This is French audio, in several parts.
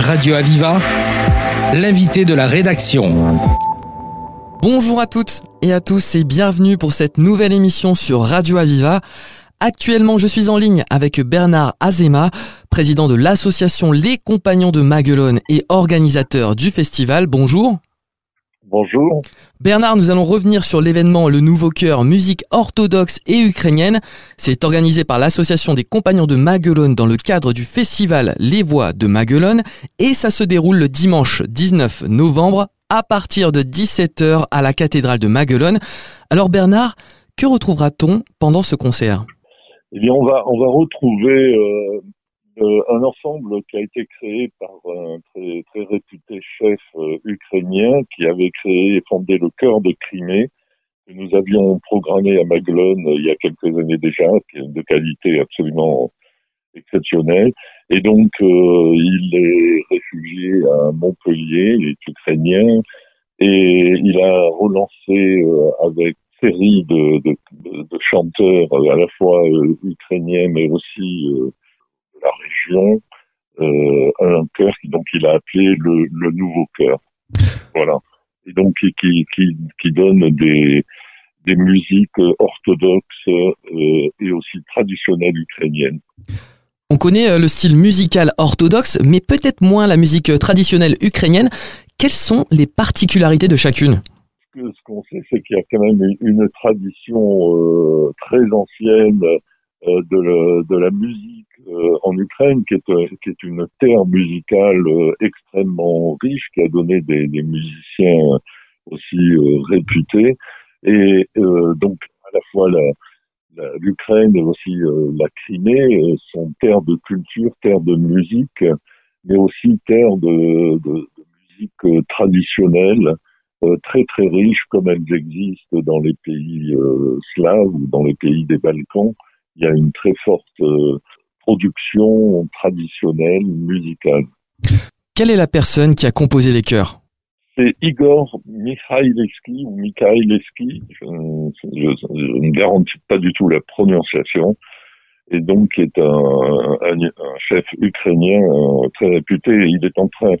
Radio Aviva, l'invité de la rédaction. Bonjour à toutes et à tous et bienvenue pour cette nouvelle émission sur Radio Aviva. Actuellement, je suis en ligne avec Bernard Azema, président de l'association Les Compagnons de Maguelone et organisateur du festival. Bonjour. Bonjour. Bernard, nous allons revenir sur l'événement Le Nouveau Cœur Musique orthodoxe et ukrainienne. C'est organisé par l'association des Compagnons de Maguelone dans le cadre du festival Les Voix de Maguelone et ça se déroule le dimanche 19 novembre à partir de 17h à la cathédrale de Maguelone. Alors Bernard, que retrouvera-t-on pendant ce concert? Eh bien, on va on va retrouver euh, euh, un ensemble qui a été créé par un très, très réputé chef euh, ukrainien qui avait créé et fondé le Chœur de Crimée, que nous avions programmé à Maglone il y a quelques années déjà, qui est de qualité absolument exceptionnelle. Et donc, euh, il est réfugié à Montpellier, il est ukrainien, et il a relancé avec série de, chanteurs à la fois ukrainiens mais aussi la région euh, un chœur donc il a appelé le, le nouveau chœur. Voilà. Et donc qui, qui, qui, qui donne des, des musiques orthodoxes euh, et aussi traditionnelles ukrainiennes. On connaît euh, le style musical orthodoxe, mais peut-être moins la musique traditionnelle ukrainienne. Quelles sont les particularités de chacune? Ce qu'on sait, c'est qu'il y a quand même une tradition euh, très ancienne de, le, de, la musique euh, en Ukraine, qui est, euh, qui est une terre musicale extrêmement riche, qui a donné des, des musiciens aussi réputés. Et donc, à la fois la, l'Ukraine et aussi la Crimée sont terres de culture, terres de musique, mais aussi terres de, de, de musique traditionnelle, très très riches comme elles existent dans les pays slaves ou dans les pays des Balkans il y a une très forte euh, production traditionnelle musicale. Quelle est la personne qui a composé les chœurs? C'est Igor Mikhailevski ou Mikhailevski, je, ne garantis pas du tout la prononciation, et donc qui est un, un chef ukrainien euh, très réputé. Il est en train,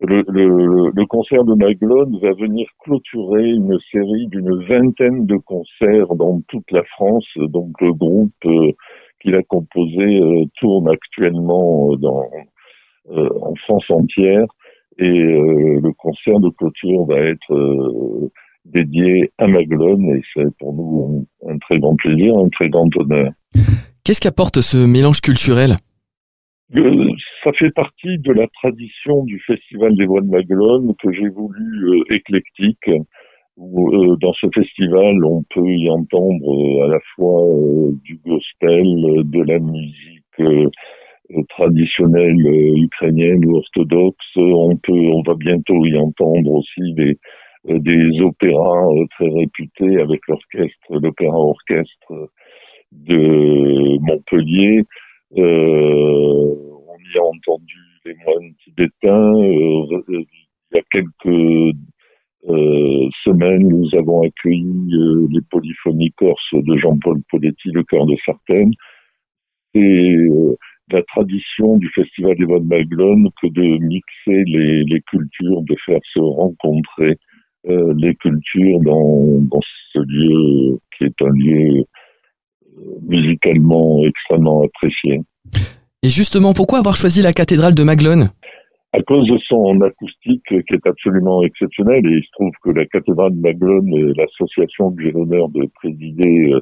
le, le, le, concert de Maglone va venir clôturer une série d'une vingtaine de concerts dans toute la France. Donc le groupe euh, qu'il a composé euh, tourne actuellement euh, dans, en France entière et le concert de clôture va être dédié à Maglone et c'est pour nous un, un très grand plaisir, un très grand honneur. Qu'est-ce qu'apporte ce mélange culturel? Ça fait partie de la tradition du Festival des Voix de Maguelone que j'ai voulu euh, éclectique. Euh, dans ce festival, on peut y entendre euh, à la fois du gospel, de la musique traditionnelle ukrainienne ou orthodoxe. On peut, on va bientôt y entendre aussi des des opéras très réputés avec l'orchestre, l'opéra orchestre de Montpellier. On y a entendu les moines tibétains. Euh, il y a quelques euh, semaines, nous avons accueilli les polyphonies corses de Jean-Paul Poletti, le cœur de Sartène. Et la tradition du Festival des Voix de Maglone que de mixer les, cultures, de faire se rencontrer euh, les cultures dans, ce lieu qui est un lieu musicalement extrêmement apprécié. Et justement, pourquoi avoir choisi la cathédrale de Maglone? À cause de son acoustique qui est absolument exceptionnel et il se trouve que la cathédrale de Maglone est l'association que j'ai l'honneur de présider euh,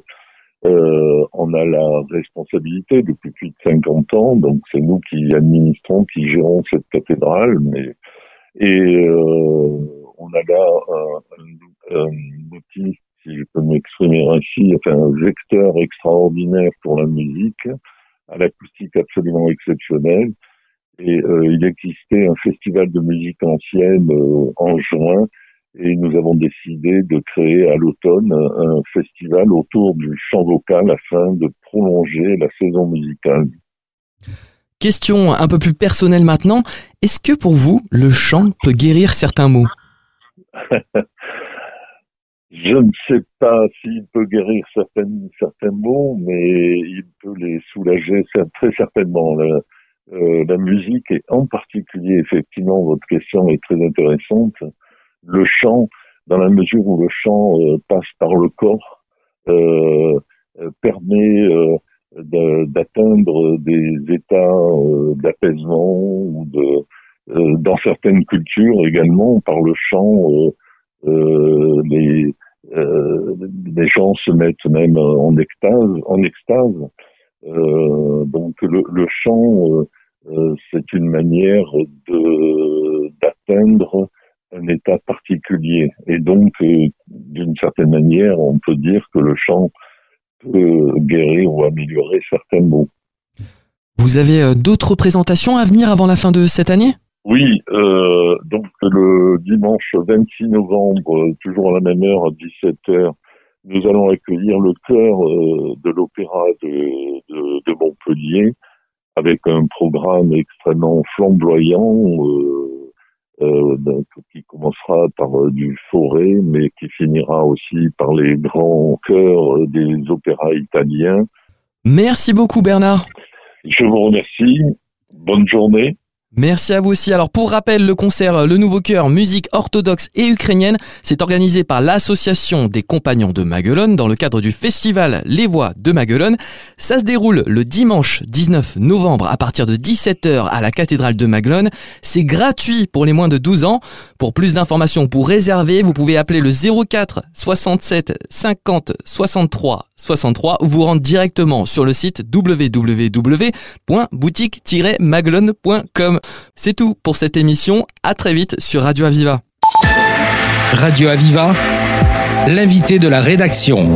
euh, on a la responsabilité depuis plus de 50 ans, donc c'est nous qui administrons, qui gérons cette cathédrale, mais et euh, on a là un, un, un outil, si je peux m'exprimer ainsi, enfin un vecteur extraordinaire pour la musique, à l'acoustique absolument exceptionnelle. Et euh, il existait un festival de musique ancienne euh, en juin et nous avons décidé de créer à l'automne un festival autour du chant vocal afin de prolonger la saison musicale. Question un peu plus personnelle maintenant. Est-ce que pour vous, le chant peut guérir certains maux? Je ne sais pas s'il peut guérir certains, certains maux, mais il peut les soulager très certainement. euh, la musique et en particulier, effectivement, votre question est très intéressante. Le chant, dans la mesure où le chant euh, passe par le corps, euh, permet d'atteindre des états d'apaisement ou de, dans certaines cultures également, par le chant, les, les gens se mettent même en extase, en extase. donc le, chant euh, c'est une manière d'atteindre un état particulier. Et donc, euh, d'une certaine manière, on peut dire que le chant peut guérir ou améliorer certains maux. Vous avez euh, d'autres présentations à venir avant la fin de cette année? Oui, euh, donc le dimanche 26 novembre, toujours à la même heure, à 17h, nous allons accueillir le chœur de l'opéra de, de, de Montpellier avec un programme extrêmement flamboyant euh, euh, qui commencera par euh, du forêt, mais qui finira aussi par les grands chœurs des opéras italiens. Merci beaucoup Bernard. Je vous remercie. Bonne journée. Merci à vous aussi. Alors pour rappel, le concert Le Nouveau Cœur, musique orthodoxe et ukrainienne, c'est organisé par l'association des compagnons de Maguelone dans le cadre du festival Les Voix de Maguelone. Ça se déroule le dimanche 19 novembre à partir de 17h à la cathédrale de Maguelone. C'est gratuit pour les moins de 12 ans. Pour plus d'informations, pour réserver, vous pouvez appeler le 04 67 50 63 63 ou vous rendre directement sur le site www.boutique-maglone.com. C'est tout pour cette émission. À très vite sur Radio Aviva. Radio Aviva, l'invité de la rédaction.